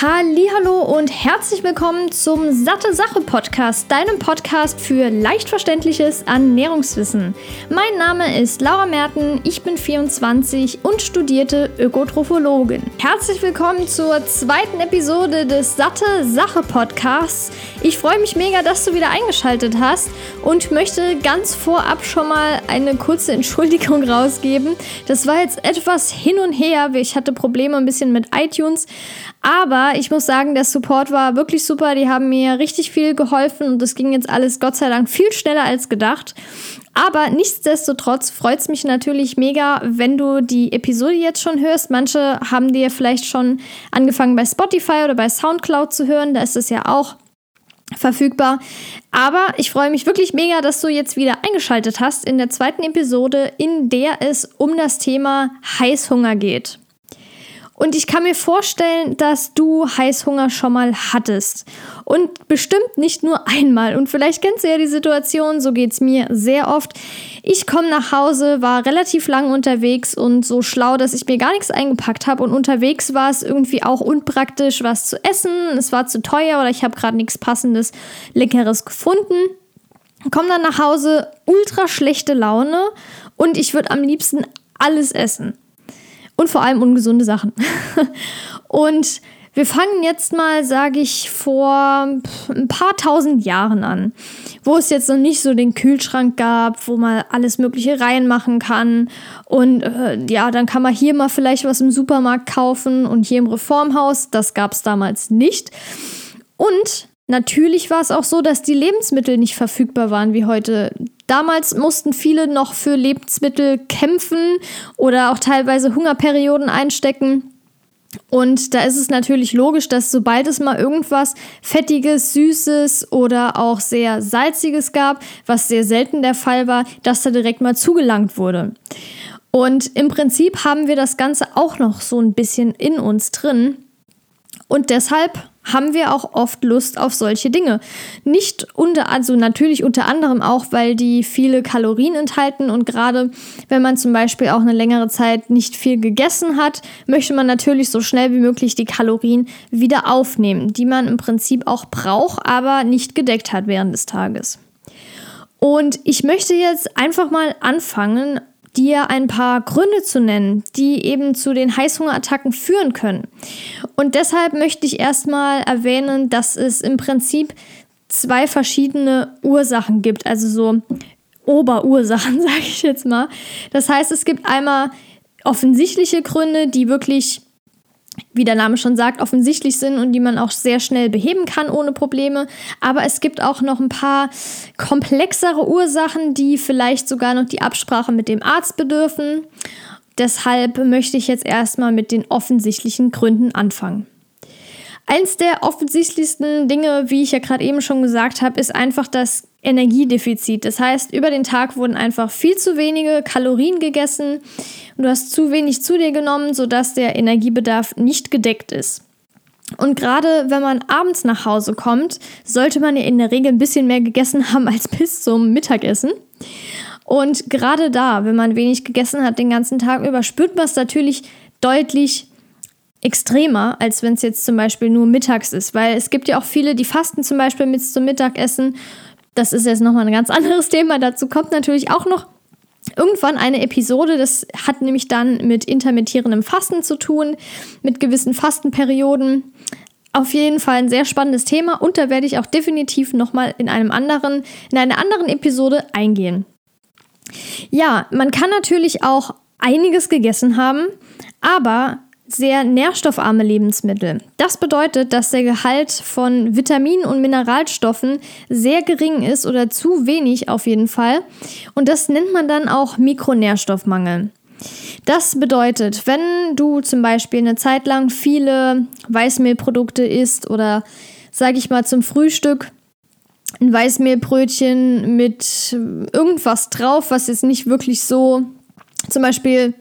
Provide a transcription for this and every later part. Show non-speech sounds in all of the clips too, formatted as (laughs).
Hallo und herzlich willkommen zum Satte Sache Podcast, deinem Podcast für leicht verständliches Ernährungswissen. Mein Name ist Laura Merten, ich bin 24 und studierte Ökotrophologin. Herzlich willkommen zur zweiten Episode des Satte Sache Podcasts. Ich freue mich mega, dass du wieder eingeschaltet hast und möchte ganz vorab schon mal eine kurze (laughs) Entschuldigung rausgeben. Das war jetzt etwas hin und her. Ich hatte Probleme ein bisschen mit iTunes, aber ich muss sagen, der Support war wirklich super. Die haben mir richtig viel geholfen und es ging jetzt alles Gott sei Dank viel schneller als gedacht. Aber nichtsdestotrotz freut es mich natürlich mega, wenn du die Episode jetzt schon hörst. Manche haben dir vielleicht schon angefangen bei Spotify oder bei Soundcloud zu hören. Da ist es ja auch verfügbar. Aber ich freue mich wirklich mega, dass du jetzt wieder eingeschaltet hast in der zweiten Episode, in der es um das Thema Heißhunger geht. Und ich kann mir vorstellen, dass du Heißhunger schon mal hattest. Und bestimmt nicht nur einmal. Und vielleicht kennst du ja die Situation, so geht es mir sehr oft. Ich komme nach Hause, war relativ lang unterwegs und so schlau, dass ich mir gar nichts eingepackt habe. Und unterwegs war es irgendwie auch unpraktisch, was zu essen. Es war zu teuer oder ich habe gerade nichts passendes, leckeres gefunden. Komm dann nach Hause, ultra schlechte Laune und ich würde am liebsten alles essen und vor allem ungesunde Sachen. (laughs) und wir fangen jetzt mal, sage ich, vor ein paar tausend Jahren an, wo es jetzt noch nicht so den Kühlschrank gab, wo man alles Mögliche reinmachen kann. Und äh, ja, dann kann man hier mal vielleicht was im Supermarkt kaufen und hier im Reformhaus. Das gab es damals nicht. Und natürlich war es auch so, dass die Lebensmittel nicht verfügbar waren wie heute. Damals mussten viele noch für Lebensmittel kämpfen oder auch teilweise Hungerperioden einstecken. Und da ist es natürlich logisch, dass sobald es mal irgendwas Fettiges, Süßes oder auch sehr Salziges gab, was sehr selten der Fall war, dass da direkt mal zugelangt wurde. Und im Prinzip haben wir das Ganze auch noch so ein bisschen in uns drin. Und deshalb haben wir auch oft Lust auf solche Dinge. Nicht unter, also natürlich unter anderem auch, weil die viele Kalorien enthalten und gerade wenn man zum Beispiel auch eine längere Zeit nicht viel gegessen hat, möchte man natürlich so schnell wie möglich die Kalorien wieder aufnehmen, die man im Prinzip auch braucht, aber nicht gedeckt hat während des Tages. Und ich möchte jetzt einfach mal anfangen, dir ein paar Gründe zu nennen, die eben zu den Heißhungerattacken führen können. Und deshalb möchte ich erstmal erwähnen, dass es im Prinzip zwei verschiedene Ursachen gibt, also so Oberursachen, (laughs) sage ich jetzt mal. Das heißt, es gibt einmal offensichtliche Gründe, die wirklich wie der Name schon sagt, offensichtlich sind und die man auch sehr schnell beheben kann ohne Probleme. Aber es gibt auch noch ein paar komplexere Ursachen, die vielleicht sogar noch die Absprache mit dem Arzt bedürfen. Deshalb möchte ich jetzt erstmal mit den offensichtlichen Gründen anfangen. Eins der offensichtlichsten Dinge, wie ich ja gerade eben schon gesagt habe, ist einfach das Energiedefizit. Das heißt, über den Tag wurden einfach viel zu wenige Kalorien gegessen und du hast zu wenig zu dir genommen, sodass der Energiebedarf nicht gedeckt ist. Und gerade wenn man abends nach Hause kommt, sollte man ja in der Regel ein bisschen mehr gegessen haben als (laughs) bis zum Mittagessen. Und gerade da, wenn man wenig gegessen hat den ganzen Tag über, spürt man es natürlich deutlich extremer, als wenn es jetzt zum Beispiel nur mittags ist. Weil es gibt ja auch viele, die fasten zum Beispiel mit zum Mittagessen. Das ist jetzt nochmal ein ganz (laughs) anderes Thema. Dazu kommt natürlich auch noch irgendwann eine Episode, das hat nämlich dann mit intermittierendem Fasten zu tun, mit gewissen Fastenperioden. Auf jeden Fall ein sehr spannendes Thema und da werde ich auch definitiv nochmal in einem anderen, in einer anderen Episode eingehen. Ja, man kann natürlich auch einiges gegessen haben, aber sehr nährstoffarme Lebensmittel. Das bedeutet, dass der Gehalt von Vitaminen und Mineralstoffen sehr gering ist oder zu wenig auf jeden Fall. Und das nennt man dann auch Mikronährstoffmangel. Das bedeutet, wenn du zum Beispiel eine Zeit lang viele Weißmehlprodukte isst oder sage ich mal zum Frühstück ein Weißmehlbrötchen mit irgendwas drauf, was jetzt nicht wirklich so zum Beispiel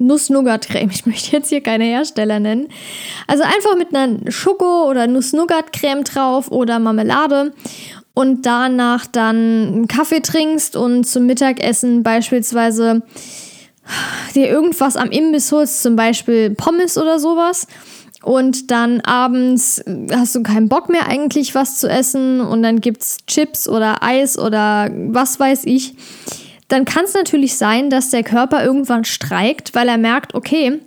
Nuss-Nougat-Creme. Ich möchte jetzt hier keine Hersteller nennen. Also einfach mit einer Schoko- oder Nuss-Nougat-Creme drauf oder Marmelade und danach dann einen Kaffee trinkst und zum Mittagessen beispielsweise dir irgendwas am Imbiss holst, zum Beispiel Pommes oder sowas. und dann abends hast du keinen Bock mehr eigentlich was zu essen und dann gibt es Chips oder Eis oder was weiß ich, dann kann es natürlich sein, dass der Körper irgendwann streikt, weil er merkt, okay,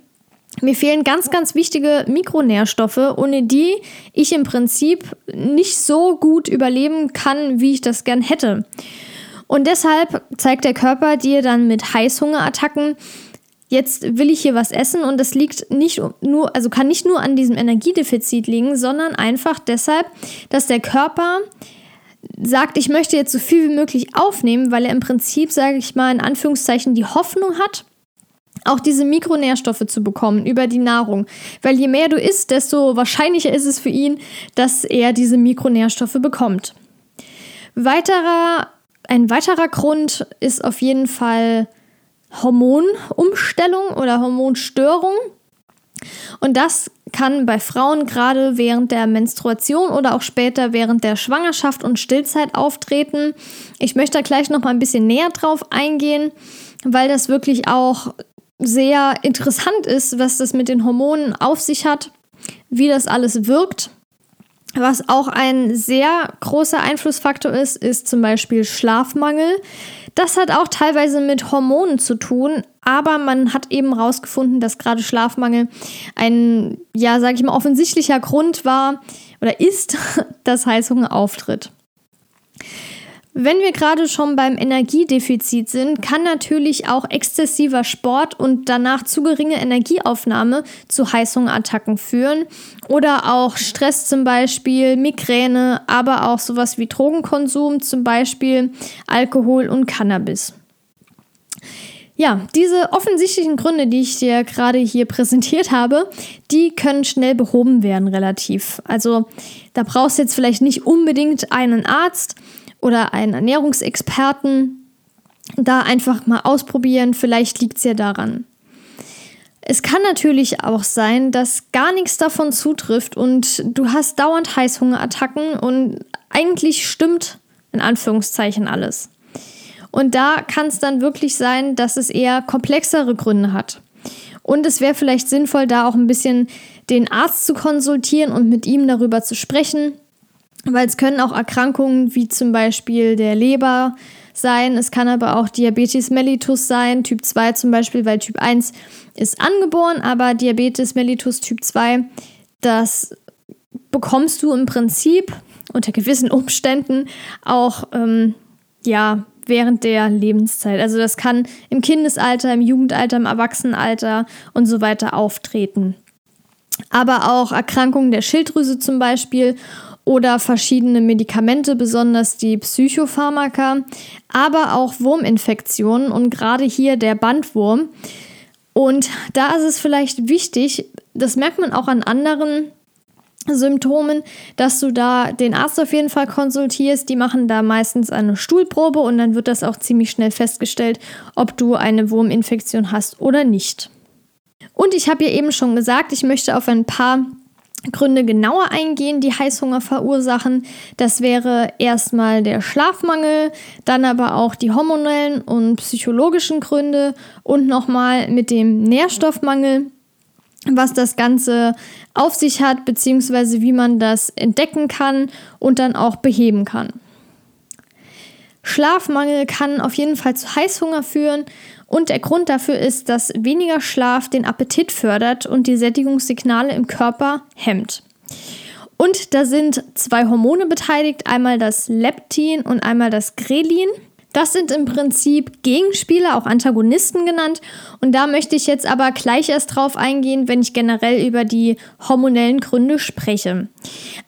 mir fehlen ganz, ganz wichtige Mikronährstoffe, ohne die ich im Prinzip nicht so gut überleben kann, wie ich das gern hätte. Und deshalb zeigt der Körper dir dann mit Heißhungerattacken, jetzt will ich hier was essen und das liegt nicht nur, also kann nicht nur an diesem Energiedefizit liegen, sondern einfach deshalb, dass der Körper sagt, ich möchte jetzt so viel wie möglich aufnehmen, weil er im Prinzip, sage ich mal, in Anführungszeichen die Hoffnung hat, auch diese Mikronährstoffe zu bekommen über die Nahrung. Weil je mehr du isst, desto wahrscheinlicher ist es für ihn, dass er diese Mikronährstoffe bekommt. Weiterer, ein weiterer Grund ist auf jeden Fall Hormonumstellung oder Hormonstörung. Und das kann bei Frauen gerade während der Menstruation oder auch später während der Schwangerschaft und Stillzeit auftreten. Ich möchte da gleich noch mal ein bisschen näher drauf eingehen, weil das wirklich auch sehr interessant ist, was das mit den Hormonen auf sich hat, wie das alles wirkt. Was auch ein sehr großer Einflussfaktor ist, ist zum Beispiel Schlafmangel. Das hat auch teilweise mit Hormonen zu tun, aber man hat eben herausgefunden, dass gerade Schlafmangel ein, ja, sage ich mal, offensichtlicher Grund war oder ist, (laughs) dass Heißhunger auftritt. Wenn wir gerade schon beim Energiedefizit sind, kann natürlich auch exzessiver Sport und danach zu geringe Energieaufnahme zu Heißhungerattacken führen oder auch Stress zum Beispiel, Migräne, aber auch sowas wie Drogenkonsum, zum Beispiel Alkohol und Cannabis. Ja, diese offensichtlichen Gründe, die ich dir gerade hier präsentiert habe, die können schnell behoben werden relativ. Also da brauchst du jetzt vielleicht nicht unbedingt einen Arzt, oder einen Ernährungsexperten da einfach mal ausprobieren. Vielleicht liegt es ja daran. Es kann natürlich auch sein, dass gar nichts davon zutrifft und du hast dauernd Heißhungerattacken und eigentlich stimmt in Anführungszeichen alles. Und da kann es dann wirklich sein, dass es eher komplexere Gründe hat. Und es wäre vielleicht sinnvoll, da auch ein bisschen den Arzt zu konsultieren und mit ihm darüber zu sprechen, weil es können auch Erkrankungen wie zum Beispiel der Leber sein. Es kann aber auch Diabetes mellitus sein, Typ 2 zum Beispiel, weil Typ 1 ist angeboren, aber Diabetes mellitus Typ 2, das bekommst du im Prinzip unter gewissen Umständen auch ähm, ja, während der Lebenszeit. Also das kann im Kindesalter, im Jugendalter, im Erwachsenenalter und so weiter auftreten. Aber auch Erkrankungen der Schilddrüse zum Beispiel oder verschiedene Medikamente, besonders die Psychopharmaka, aber auch Wurminfektionen und gerade hier der Bandwurm. Und da ist es vielleicht wichtig, das merkt man auch an anderen Symptomen, dass du da den Arzt auf jeden Fall konsultierst. Die machen da meistens eine Stuhlprobe und dann wird das auch ziemlich schnell festgestellt, ob du eine Wurminfektion hast oder nicht. Und ich habe ja eben schon gesagt, ich möchte auf ein paar Gründe genauer eingehen, die Heißhunger verursachen. Das wäre erstmal der Schlafmangel, dann aber auch die hormonellen und psychologischen Gründe und nochmal mit dem Nährstoffmangel, was das Ganze auf sich hat, beziehungsweise wie man das entdecken kann und dann auch beheben kann. Schlafmangel kann auf jeden Fall zu Heißhunger führen und der Grund dafür ist, dass weniger Schlaf den Appetit fördert und die Sättigungssignale im Körper hemmt. Und da sind zwei Hormone beteiligt, einmal das Leptin und einmal das Grelin. Das sind im Prinzip Gegenspieler, auch Antagonisten genannt. Und da möchte ich jetzt aber gleich erst drauf eingehen, wenn ich generell über die hormonellen Gründe spreche.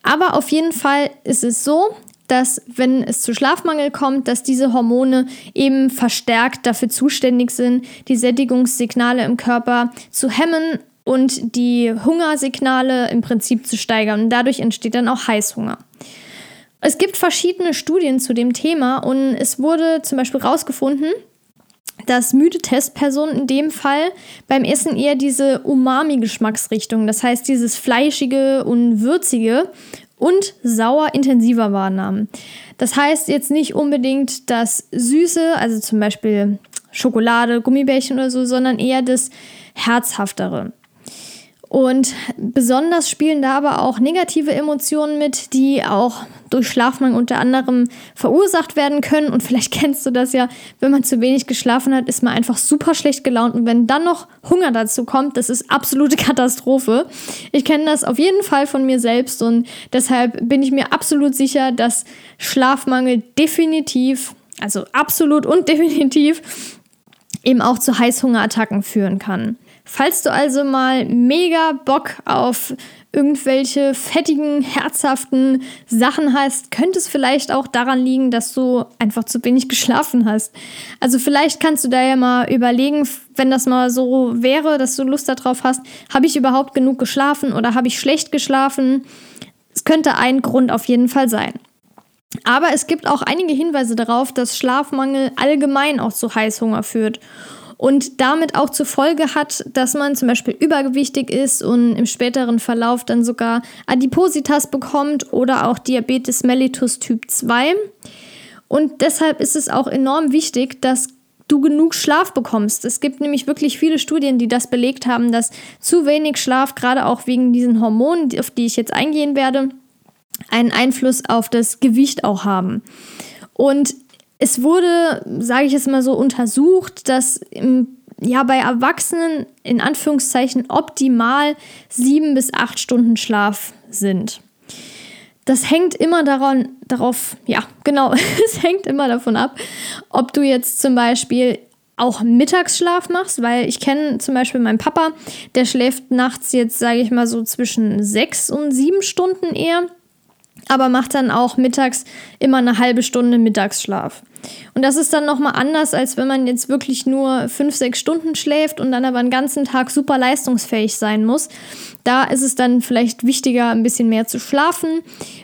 Aber auf jeden Fall ist es so, dass wenn es zu Schlafmangel kommt, dass diese Hormone eben verstärkt dafür zuständig sind, die Sättigungssignale im Körper zu hemmen und die Hungersignale im Prinzip zu steigern. Und dadurch entsteht dann auch Heißhunger. Es gibt verschiedene Studien zu dem Thema und es wurde zum Beispiel herausgefunden, dass müde Testpersonen in dem Fall beim Essen eher diese Umami-Geschmacksrichtung, das heißt dieses fleischige und würzige und sauer intensiver wahrnahmen. Das heißt jetzt nicht unbedingt das Süße, also zum Beispiel Schokolade, Gummibärchen oder so, sondern eher das Herzhaftere. Und besonders spielen da aber auch negative Emotionen mit, die auch durch Schlafmangel unter anderem verursacht werden können. Und vielleicht (laughs) kennst du das ja, wenn man zu wenig geschlafen hat, ist man einfach super schlecht gelaunt. Und wenn dann noch Hunger dazu kommt, das ist absolute (laughs) Katastrophe. Ich kenne das auf jeden Fall von mir selbst und deshalb bin ich mir absolut sicher, dass Schlafmangel definitiv, also absolut und (laughs) definitiv, eben auch zu Heißhungerattacken führen kann. Falls du also mal mega Bock auf irgendwelche fettigen, herzhaften Sachen hast, könnte es vielleicht auch daran liegen, dass du einfach zu wenig geschlafen hast. Also vielleicht kannst du da ja mal überlegen, wenn das mal so wäre, dass du Lust darauf hast, habe ich überhaupt genug geschlafen oder habe ich schlecht geschlafen? Es könnte ein Grund auf jeden Fall sein. Aber es gibt auch einige Hinweise darauf, dass Schlafmangel allgemein auch zu Heißhunger führt und damit auch zur Folge hat, dass man zum Beispiel übergewichtig ist und im späteren Verlauf dann sogar Adipositas bekommt oder auch Diabetes mellitus Typ 2. Und deshalb ist es auch enorm wichtig, dass du genug Schlaf bekommst. Es gibt nämlich wirklich viele Studien, die das belegt haben, dass zu wenig Schlaf, gerade auch wegen diesen Hormonen, auf die ich jetzt eingehen werde, einen Einfluss auf das Gewicht auch haben. Und es wurde, sage ich jetzt mal so, untersucht, dass im, ja bei Erwachsenen in Anführungszeichen optimal sieben bis acht Stunden Schlaf sind. Das hängt immer daran, darauf, ja, genau, (laughs) es hängt immer davon ab, ob du jetzt zum Beispiel auch Mittagsschlaf machst, weil ich kenne zum Beispiel meinen Papa, der schläft nachts jetzt, sage ich mal so, zwischen sechs und sieben Stunden eher aber macht dann auch mittags immer eine halbe Stunde Mittagsschlaf. Und das ist dann nochmal anders, als wenn man jetzt wirklich nur fünf, sechs Stunden schläft und dann aber den ganzen Tag super leistungsfähig sein muss. Da ist es dann vielleicht wichtiger, ein bisschen mehr zu schlafen.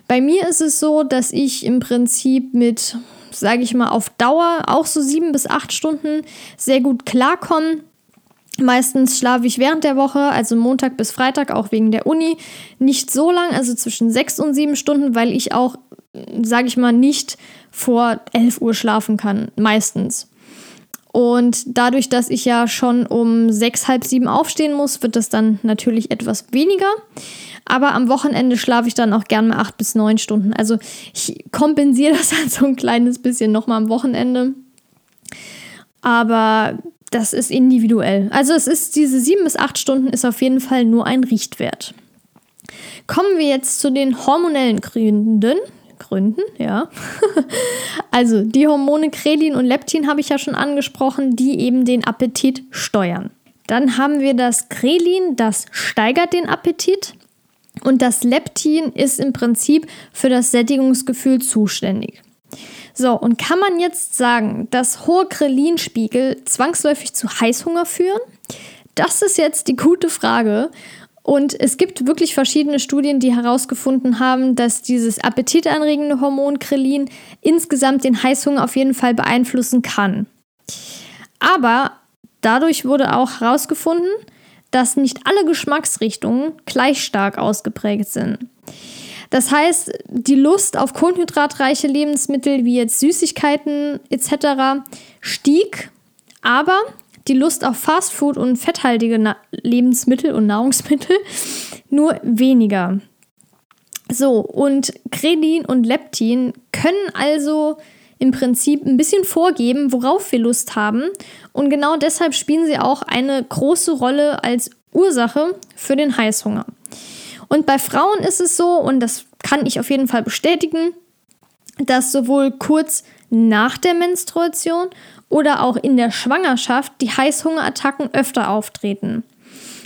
Bei mir ist es so, dass ich im Prinzip mit, sage ich mal, auf Dauer auch so sieben bis acht Stunden sehr gut klarkomme. Meistens schlafe ich während der Woche, also Montag bis Freitag, auch wegen der Uni, nicht so lang, also zwischen sechs und sieben Stunden, weil ich auch, sage ich mal, nicht vor 11 Uhr schlafen kann, meistens. Und dadurch, dass ich ja schon um sechs, halb sieben aufstehen muss, wird das dann natürlich etwas weniger. Aber am Wochenende schlafe ich dann auch gern mal acht bis neun Stunden. Also ich kompensiere (laughs) das halt so ein kleines bisschen nochmal am Wochenende. Aber das ist individuell. Also es ist diese sieben bis acht Stunden ist auf jeden Fall nur ein Richtwert. Kommen wir jetzt zu den hormonellen Gründen. Gründen, ja. (laughs) also die Hormone Krelin und Leptin habe ich ja schon angesprochen, die eben den Appetit steuern. Dann haben wir das Krelin, das steigert den Appetit. Und das Leptin ist im Prinzip für das Sättigungsgefühl zuständig. So, und kann man jetzt sagen, dass hohe Krelinspiegel zwangsläufig zu Heißhunger führen? Das ist jetzt die gute Frage. Und es gibt wirklich verschiedene Studien, die herausgefunden haben, dass dieses appetitanregende Hormon Krelin insgesamt den Heißhunger auf jeden Fall beeinflussen kann. Aber dadurch wurde auch herausgefunden, dass nicht alle Geschmacksrichtungen gleich stark ausgeprägt sind. Das heißt, die Lust auf kohlenhydratreiche Lebensmittel wie jetzt Süßigkeiten etc. stieg, aber die Lust auf Fastfood und fetthaltige Na Lebensmittel und Nahrungsmittel (laughs) nur weniger. So, und Kredin und Leptin können also im Prinzip ein bisschen vorgeben, worauf wir Lust haben. Und genau deshalb spielen sie auch eine große Rolle als Ursache für den Heißhunger. Und bei Frauen ist es so, und das kann ich auf jeden Fall bestätigen, dass sowohl kurz nach der Menstruation oder auch in der Schwangerschaft die Heißhungerattacken öfter auftreten.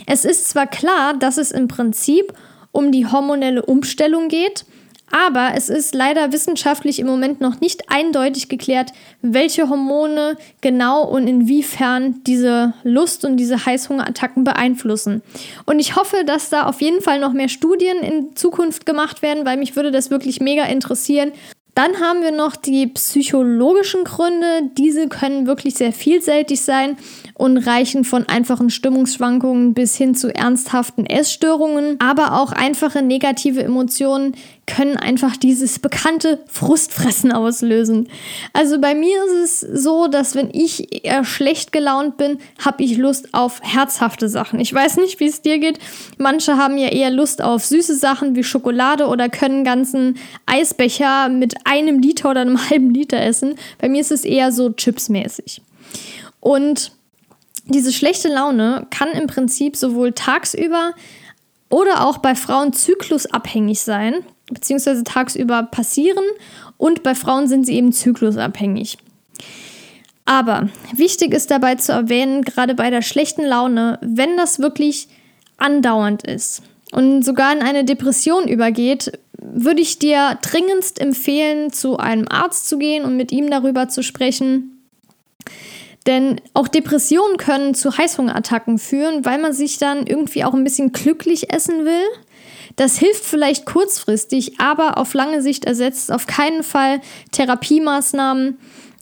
Es ist zwar klar, dass es im Prinzip um die hormonelle Umstellung geht, aber es ist leider wissenschaftlich im Moment noch nicht eindeutig geklärt, welche Hormone genau und inwiefern diese Lust und diese Heißhungerattacken beeinflussen. Und ich hoffe, dass da auf jeden Fall noch mehr Studien in Zukunft gemacht werden, weil mich würde das wirklich mega interessieren, Dann haben wir noch die psychologischen Gründe. Diese können wirklich sehr vielseitig sein und reichen von einfachen Stimmungsschwankungen bis hin zu ernsthaften Essstörungen. Aber auch einfache negative Emotionen können einfach dieses bekannte Frustfressen auslösen. Also bei mir ist es so, dass wenn ich eher schlecht gelaunt bin, habe ich Lust auf herzhafte Sachen. Ich weiß nicht, wie es dir geht. Manche haben ja eher Lust auf süße Sachen wie Schokolade oder können ganzen Eisbecher mit einem Liter oder einem (laughs) halben Liter essen. Bei mir ist es eher so chipsmäßig. Und diese schlechte Laune kann im Prinzip sowohl tagsüber oder auch bei Frauen zyklusabhängig sein, beziehungsweise tagsüber passieren und bei Frauen sind sie eben zyklusabhängig. Aber wichtig ist dabei zu erwähnen, gerade bei der schlechten Laune, wenn das wirklich andauernd ist und sogar in eine Depression übergeht, würde ich dir dringendst empfehlen, zu einem Arzt zu gehen und mit ihm darüber zu sprechen, denn auch Depressionen können zu Heißhungerattacken führen, weil man sich dann irgendwie auch ein bisschen glücklich essen will. Das hilft vielleicht kurzfristig, aber auf lange Sicht ersetzt auf keinen Fall Therapiemaßnahmen.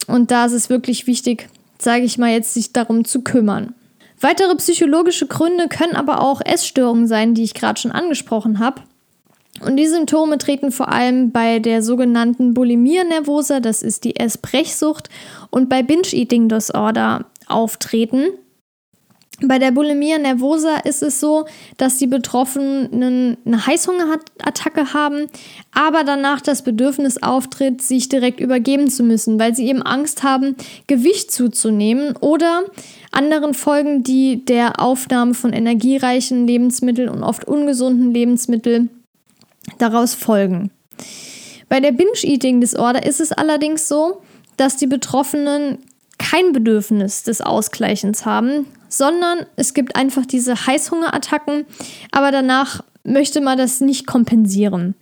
Und da ist es wirklich wichtig, sage ich mal jetzt, sich darum zu kümmern. Weitere psychologische Gründe können aber auch Essstörungen sein, die ich gerade schon angesprochen habe. Und die Symptome treten vor allem bei der sogenannten Bulimia nervosa, das ist die Essbrechsucht, und bei Binge-Eating Disorder auftreten. Bei der Bulimia nervosa ist es so, dass die Betroffenen eine Heißhungerattacke haben, aber danach das Bedürfnis auftritt, sich direkt übergeben zu müssen, weil sie eben Angst haben, Gewicht zuzunehmen oder anderen Folgen, die der Aufnahme von energiereichen Lebensmitteln und oft ungesunden Lebensmitteln daraus folgen. Bei der Binge-Eating-Disorder ist es allerdings so, dass die Betroffenen kein Bedürfnis des Ausgleichens haben, sondern es gibt einfach diese Heißhungerattacken, aber danach möchte man das nicht kompensieren.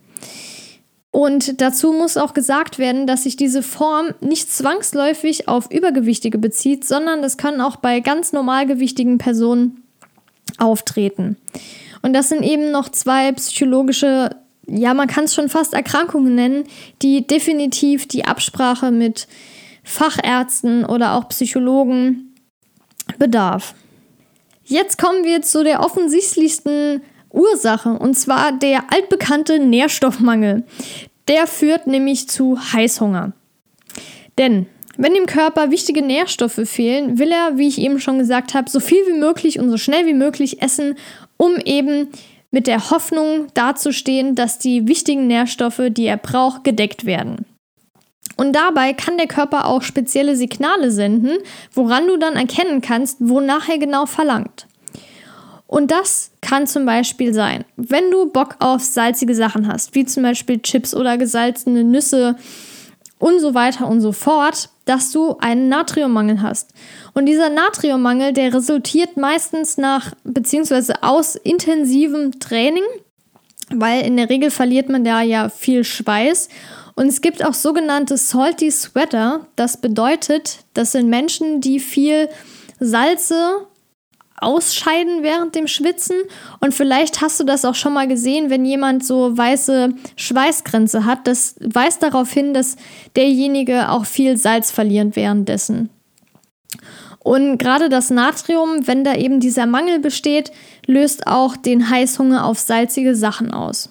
Und dazu muss auch gesagt werden, dass sich diese Form nicht zwangsläufig auf Übergewichtige bezieht, sondern das kann auch bei ganz normalgewichtigen Personen auftreten. Und das sind eben noch zwei psychologische ja, man kann es schon fast Erkrankungen nennen, die definitiv die Absprache mit Fachärzten oder auch Psychologen bedarf. Jetzt kommen wir zu der offensichtlichsten Ursache, und zwar der altbekannte Nährstoffmangel. Der führt nämlich zu Heißhunger. Denn wenn dem Körper wichtige Nährstoffe fehlen, will er, wie ich eben schon gesagt habe, so viel wie möglich und so schnell wie möglich essen, um eben mit der Hoffnung dazustehen, dass die wichtigen Nährstoffe, die er braucht, gedeckt werden. Und dabei kann der Körper auch spezielle Signale senden, woran du dann erkennen kannst, wonach er genau verlangt. Und das kann zum Beispiel sein, wenn du Bock auf salzige Sachen hast, wie zum Beispiel Chips oder gesalzene Nüsse und so weiter und so fort, dass du einen Natriummangel hast. Und dieser Natriummangel, der resultiert meistens nach beziehungsweise aus intensivem Training, weil in der Regel verliert man da ja viel Schweiß. Und es gibt auch sogenannte Salty Sweater. Das bedeutet, das sind Menschen, die viel Salze ausscheiden während dem Schwitzen. Und vielleicht hast du das auch schon mal gesehen, wenn jemand so weiße Schweißgrenze hat. Das weist darauf hin, dass derjenige auch viel Salz verliert währenddessen. Und gerade das Natrium, wenn da eben dieser Mangel besteht, löst auch den Heißhunger auf salzige Sachen aus.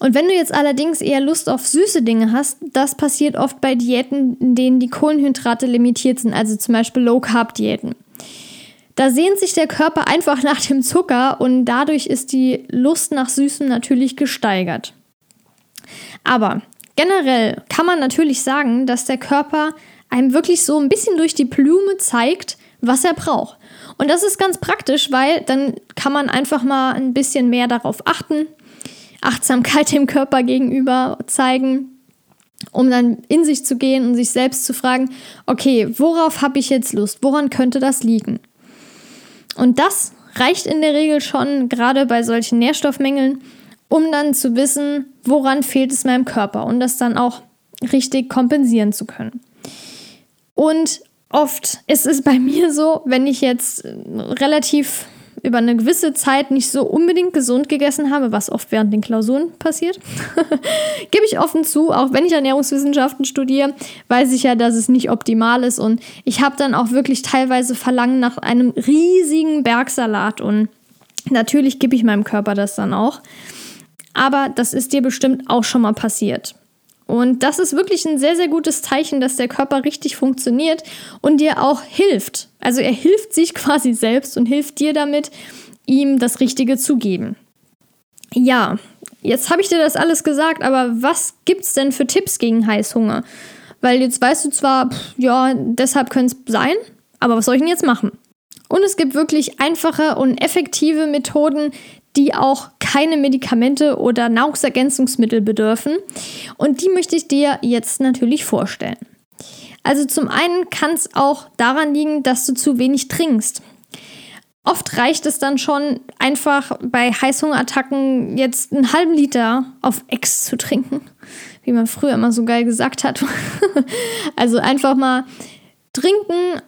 Und wenn du jetzt allerdings eher Lust auf süße Dinge hast, das passiert oft bei Diäten, in denen die Kohlenhydrate limitiert sind, also zum Beispiel Low-Carb-Diäten. Da sehnt sich der Körper einfach nach dem Zucker und dadurch ist die Lust nach Süßem natürlich gesteigert. Aber generell kann man natürlich sagen, dass der Körper einem wirklich so ein bisschen durch die Blume zeigt, was er braucht. Und das ist ganz praktisch, weil dann kann man einfach mal ein bisschen mehr darauf achten, Achtsamkeit dem Körper gegenüber zeigen, um dann in sich zu gehen und sich selbst zu fragen, okay, worauf habe ich jetzt Lust? Woran könnte das liegen? Und das reicht in der Regel schon, gerade bei solchen Nährstoffmängeln, um dann zu wissen, woran fehlt es meinem Körper und das dann auch richtig kompensieren zu können. Und oft ist es bei (laughs) mir so, wenn ich jetzt relativ über eine gewisse Zeit nicht so unbedingt gesund gegessen habe, was oft während den Klausuren passiert. (laughs) Gebe ich offen zu, auch wenn ich Ernährungswissenschaften studiere, weiß ich ja, dass es nicht optimal ist. Und ich habe dann auch wirklich teilweise Verlangen nach einem riesigen Bergsalat. Und natürlich gebe ich meinem Körper das dann auch. Aber das ist dir bestimmt auch schon mal passiert. Und das ist wirklich ein sehr, sehr gutes Zeichen, dass der Körper richtig funktioniert und dir auch hilft. Also er hilft sich (laughs) quasi selbst und hilft dir damit, ihm das Richtige zu geben. Ja, jetzt habe ich dir das alles gesagt, aber was gibt es denn für Tipps gegen Heißhunger? Weil jetzt weißt du zwar, pff, ja, deshalb könnte es sein, aber was soll ich denn jetzt machen? Und es gibt wirklich einfache und effektive Methoden, die auch keine Medikamente oder Nahrungsergänzungsmittel bedürfen. Und die möchte ich dir jetzt natürlich vorstellen. Also zum einen kann es auch daran liegen, dass du zu wenig trinkst. Oft reicht es dann schon, einfach bei Heißhungerattacken jetzt einen halben Liter auf Ex zu trinken, wie man früher immer so geil gesagt hat. (laughs) also einfach mal trinken,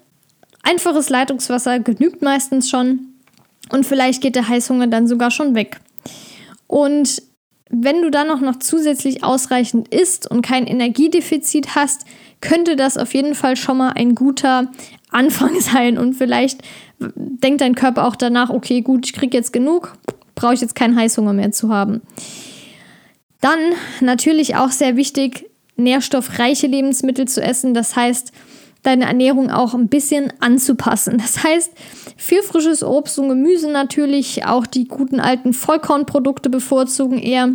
einfaches Leitungswasser genügt meistens schon und vielleicht geht der Heißhunger dann sogar schon weg. Und wenn du dann auch noch zusätzlich ausreichend isst und kein Energiedefizit hast, könnte das auf jeden Fall schon mal ein guter Anfang (laughs) sein. Und vielleicht denkt dein Körper auch danach, okay, gut, ich kriege jetzt genug, brauche ich jetzt keinen Heißhunger mehr zu haben. Dann natürlich auch sehr wichtig, nährstoffreiche Lebensmittel zu essen. Das heißt, deine Ernährung auch ein bisschen anzupassen. Das heißt, viel frisches Obst und Gemüse natürlich, auch die guten alten Vollkornprodukte bevorzugen eher.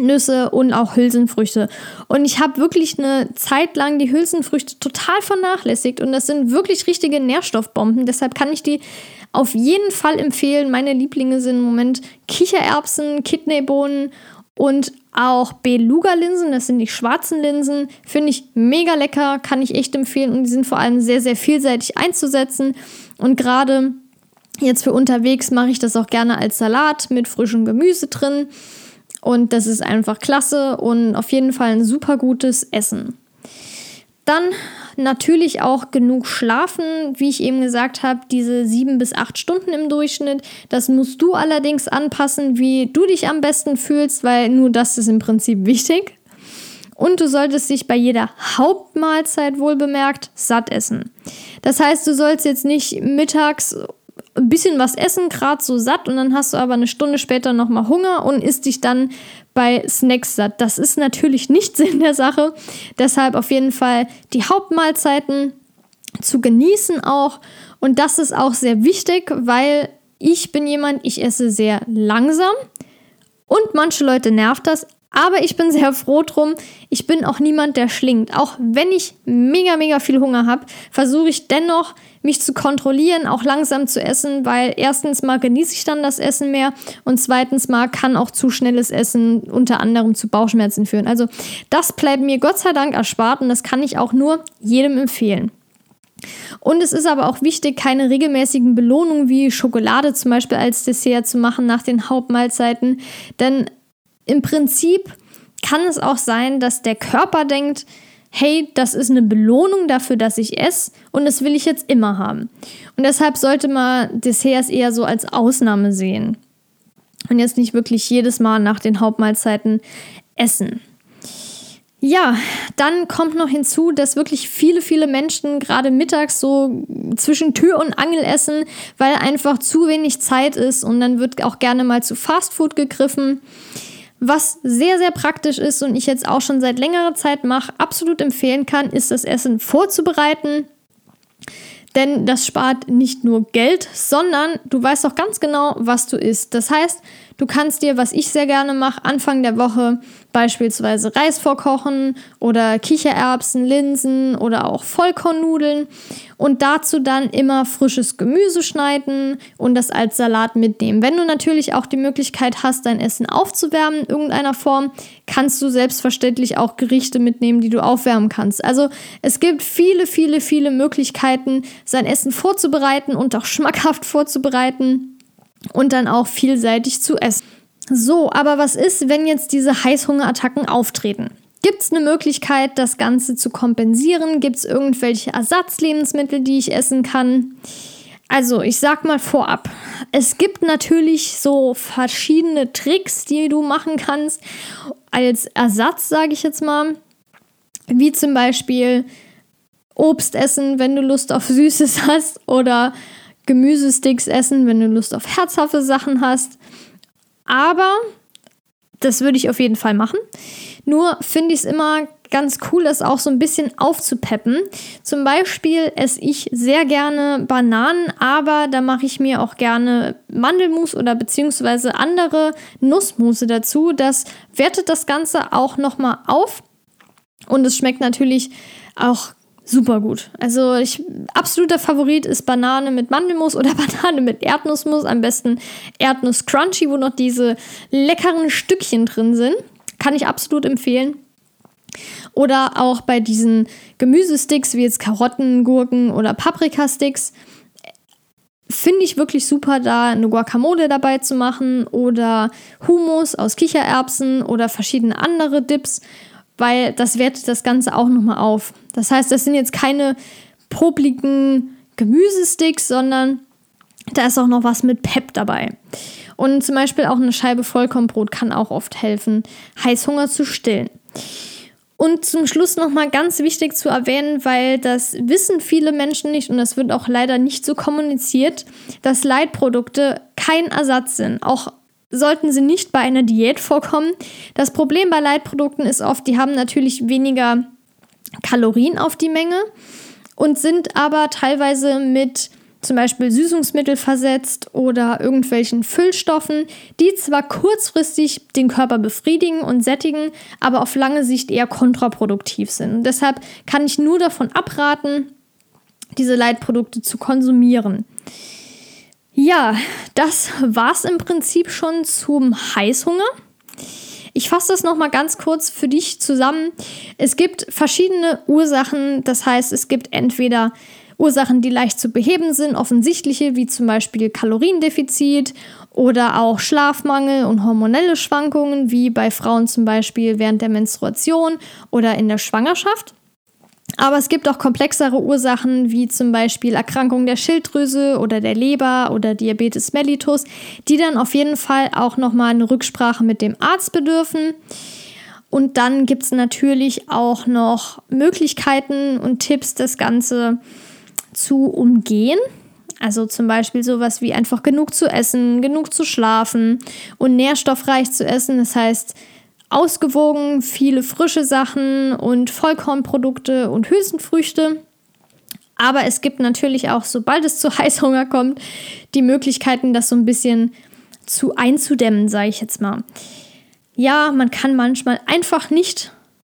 Nüsse und auch Hülsenfrüchte. Und ich habe wirklich eine Zeit lang die Hülsenfrüchte total vernachlässigt und das sind wirklich richtige Nährstoffbomben. Deshalb kann ich die auf jeden Fall empfehlen. Meine Lieblinge sind im Moment Kichererbsen, Kidneybohnen und auch Beluga-Linsen, das sind die schwarzen Linsen, finde ich mega lecker, kann ich echt empfehlen und die sind vor allem sehr, sehr vielseitig einzusetzen. Und gerade jetzt für unterwegs mache ich das auch gerne als Salat mit frischem Gemüse drin. Und das ist einfach klasse und auf jeden Fall ein super gutes Essen. Dann natürlich auch genug schlafen, wie ich eben gesagt habe, diese sieben bis acht Stunden im Durchschnitt. Das musst du allerdings anpassen, wie du dich am besten fühlst, weil nur das ist im Prinzip wichtig. Und du solltest dich bei jeder Hauptmahlzeit wohl bemerkt satt essen. Das heißt, du sollst jetzt nicht mittags ein bisschen was essen, gerade so satt und dann hast du aber eine Stunde später nochmal Hunger und isst dich dann bei Snacks satt. Das ist natürlich nicht (laughs) Sinn der Sache. Deshalb auf jeden Fall die Hauptmahlzeiten zu genießen auch. Und das ist auch sehr wichtig, weil ich bin jemand, ich esse sehr langsam und manche Leute nervt das, aber ich bin sehr froh drum. Ich bin auch niemand, der schlingt. Auch wenn ich mega, mega viel Hunger habe, versuche ich dennoch, mich zu kontrollieren, auch langsam zu essen, weil erstens mal genieße ich dann das Essen mehr und zweitens mal kann auch zu schnelles Essen unter anderem zu Bauchschmerzen führen. Also das bleibt mir Gott sei Dank erspart und das kann ich auch nur jedem empfehlen. Und es ist aber auch wichtig, keine regelmäßigen Belohnungen wie Schokolade zum Beispiel als Dessert zu machen nach den Hauptmahlzeiten, denn im Prinzip kann es auch sein, dass der Körper denkt, hey, das ist eine Belohnung dafür, dass ich esse und das will ich jetzt immer haben. Und deshalb sollte man Desserts eher so als Ausnahme sehen und jetzt nicht wirklich jedes Mal nach den Hauptmahlzeiten essen. Ja, dann kommt noch hinzu, dass wirklich viele, viele Menschen gerade mittags so zwischen Tür und Angel essen, weil einfach zu wenig Zeit ist und dann wird auch gerne mal zu Fastfood gegriffen. Was sehr, sehr praktisch ist und ich jetzt auch schon seit längerer Zeit mache, absolut empfehlen kann, ist das Essen vorzubereiten. Denn das spart nicht nur Geld, sondern du weißt auch ganz genau, was du isst. Das heißt, du kannst dir, was ich sehr gerne mache, Anfang der Woche beispielsweise Reis vorkochen oder Kichererbsen, Linsen oder auch Vollkornnudeln und dazu dann immer frisches Gemüse schneiden und das als Salat mitnehmen. Wenn du natürlich auch die Möglichkeit hast, dein Essen aufzuwärmen in irgendeiner Form, kannst du selbstverständlich auch Gerichte mitnehmen, die du aufwärmen kannst. Also es gibt viele, viele, viele Möglichkeiten, sein Essen vorzubereiten und auch schmackhaft vorzubereiten und dann auch vielseitig zu essen. So, aber was ist, wenn jetzt diese Heißhungerattacken auftreten? Gibt es eine Möglichkeit, das Ganze zu kompensieren? Gibt es irgendwelche Ersatzlebensmittel, die ich essen kann? Also, ich sag mal vorab, es gibt natürlich so verschiedene Tricks, die du machen kannst als Ersatz, sage ich jetzt mal. Wie zum Beispiel Obst essen, wenn du Lust auf Süßes (laughs) hast, oder Gemüsesticks essen, wenn du Lust auf herzhafte Sachen hast. Aber das würde ich auf jeden Fall machen. Nur finde ich es immer ganz cool, das auch so ein bisschen aufzupeppen. Zum Beispiel esse ich sehr gerne Bananen, aber da mache ich mir auch gerne Mandelmus oder beziehungsweise andere Nussmusse dazu. Das wertet das Ganze auch nochmal auf. Und es schmeckt natürlich auch super gut. Also ich, absoluter Favorit ist Banane mit Mandelmus oder (laughs) Banane mit Erdnussmus. Am besten Erdnuss Crunchy, wo noch diese leckeren Stückchen drin sind. Kann ich absolut empfehlen. Oder auch bei diesen Gemüsesticks wie jetzt Karotten, Gurken oder Paprikasticks. Finde ich wirklich super, da eine Guacamole dabei zu machen oder Hummus aus Kichererbsen oder verschiedene andere Dips, weil das wertet das Ganze auch nochmal auf. Das heißt, das sind jetzt keine popligen Gemüsesticks, sondern da ist auch noch was mit Pep dabei. Und zum Beispiel auch eine Scheibe Vollkornbrot kann auch oft helfen, Heißhunger zu stillen. Und zum Schluss nochmal ganz wichtig zu erwähnen, weil das wissen viele Menschen nicht und das wird auch leider nicht so kommuniziert, dass Leitprodukte kein Ersatz sind. Auch sollten sie nicht bei einer Diät vorkommen. Das Problem bei Leitprodukten ist oft, die haben natürlich weniger Kalorien auf die Menge und sind aber teilweise mit zum Beispiel Süßungsmittel versetzt oder irgendwelchen Füllstoffen, die zwar kurzfristig den Körper befriedigen und sättigen, aber auf lange Sicht eher kontraproduktiv sind. Und deshalb kann ich nur davon abraten, diese Leitprodukte zu konsumieren. Ja, das war's im Prinzip schon zum Heißhunger. Ich fasse das nochmal ganz kurz für dich zusammen. Es gibt verschiedene Ursachen, das heißt, es gibt entweder Ursachen, die leicht zu beheben sind, offensichtliche, wie zum Beispiel Kaloriendefizit oder auch Schlafmangel und hormonelle Schwankungen, wie bei Frauen zum Beispiel während der Menstruation oder in der Schwangerschaft. Aber es gibt auch komplexere Ursachen, wie zum Beispiel Erkrankungen der Schilddrüse oder der Leber oder Diabetes mellitus, die dann auf jeden Fall auch nochmal eine Rücksprache mit dem Arzt bedürfen. Und dann gibt es natürlich auch noch Möglichkeiten und Tipps, das Ganze zu umgehen. Also zum Beispiel sowas wie einfach genug zu essen, genug zu schlafen und nährstoffreich zu essen. Das heißt, ausgewogen, viele frische Sachen und Vollkornprodukte und Hülsenfrüchte. Aber es gibt natürlich auch, sobald es zu (laughs) Heißhunger kommt, die Möglichkeiten, das so ein bisschen zu einzudämmen, sage ich jetzt mal. Ja, man kann manchmal einfach nicht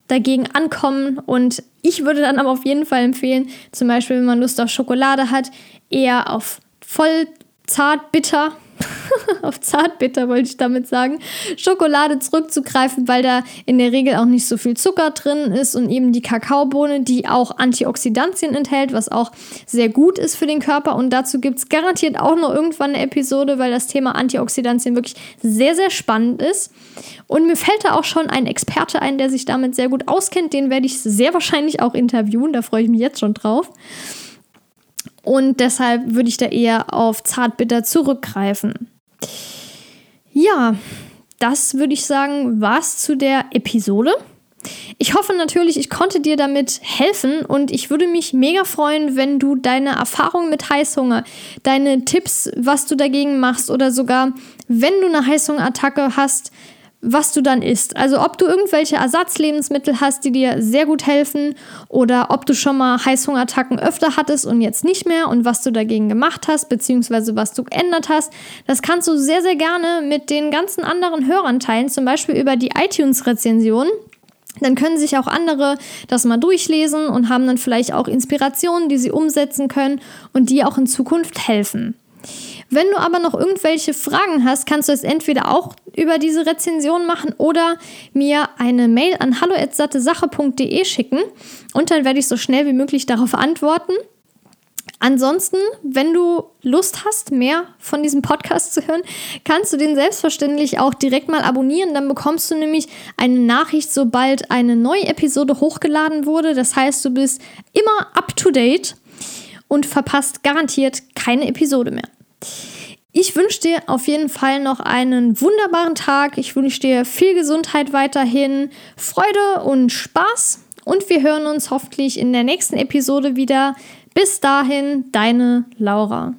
dagegen ankommen. Und ich würde dann aber auf jeden Fall empfehlen, zum Beispiel, wenn man Lust auf Schokolade hat, eher auf voll zart bitter (laughs) auf Zartbitter wollte ich damit sagen, Schokolade zurückzugreifen, weil da in der Regel auch nicht so viel Zucker drin ist und eben die Kakaobohne, die auch Antioxidantien enthält, was auch sehr gut ist für den Körper. Und dazu gibt es garantiert auch noch irgendwann eine Episode, weil das Thema Antioxidantien wirklich sehr, sehr spannend ist. Und mir fällt da auch schon ein Experte ein, der sich damit sehr gut auskennt. Den werde ich sehr wahrscheinlich auch interviewen. Da freue ich mich jetzt schon drauf. Und deshalb würde ich da eher auf Zartbitter zurückgreifen. Ja, das würde ich sagen, war's zu der Episode. Ich hoffe natürlich, ich konnte dir damit helfen und ich würde mich mega freuen, wenn du deine Erfahrungen mit Heißhunger, deine Tipps, was du dagegen machst oder sogar, wenn du eine Heißhungerattacke hast, was du dann isst. Also ob du irgendwelche Ersatzlebensmittel hast, die dir sehr gut helfen oder ob du schon mal Heißhungerattacken öfter hattest und jetzt nicht mehr und was du dagegen gemacht hast, beziehungsweise was du geändert hast. Das kannst du sehr, sehr gerne mit den ganzen anderen Hörern teilen, zum Beispiel über die iTunes-Rezension. Dann können sich auch andere das mal durchlesen und haben dann vielleicht auch Inspirationen, die sie umsetzen können und die auch in Zukunft helfen. Wenn du aber noch irgendwelche Fragen hast, kannst du es entweder auch über diese Rezension machen oder mir eine Mail an hallo@sattesache.de schicken und dann werde ich so schnell wie möglich darauf antworten. Ansonsten, wenn du Lust hast, mehr von diesem Podcast zu hören, kannst du den selbstverständlich auch direkt mal abonnieren. Dann bekommst du nämlich eine Nachricht, sobald eine neue Episode hochgeladen wurde. Das heißt, du bist immer up to date und verpasst garantiert keine Episode mehr. Ich wünsche dir auf jeden Fall noch einen wunderbaren Tag. Ich wünsche dir viel Gesundheit weiterhin, Freude und Spaß. Und wir hören uns hoffentlich in der nächsten Episode wieder. Bis dahin, deine Laura.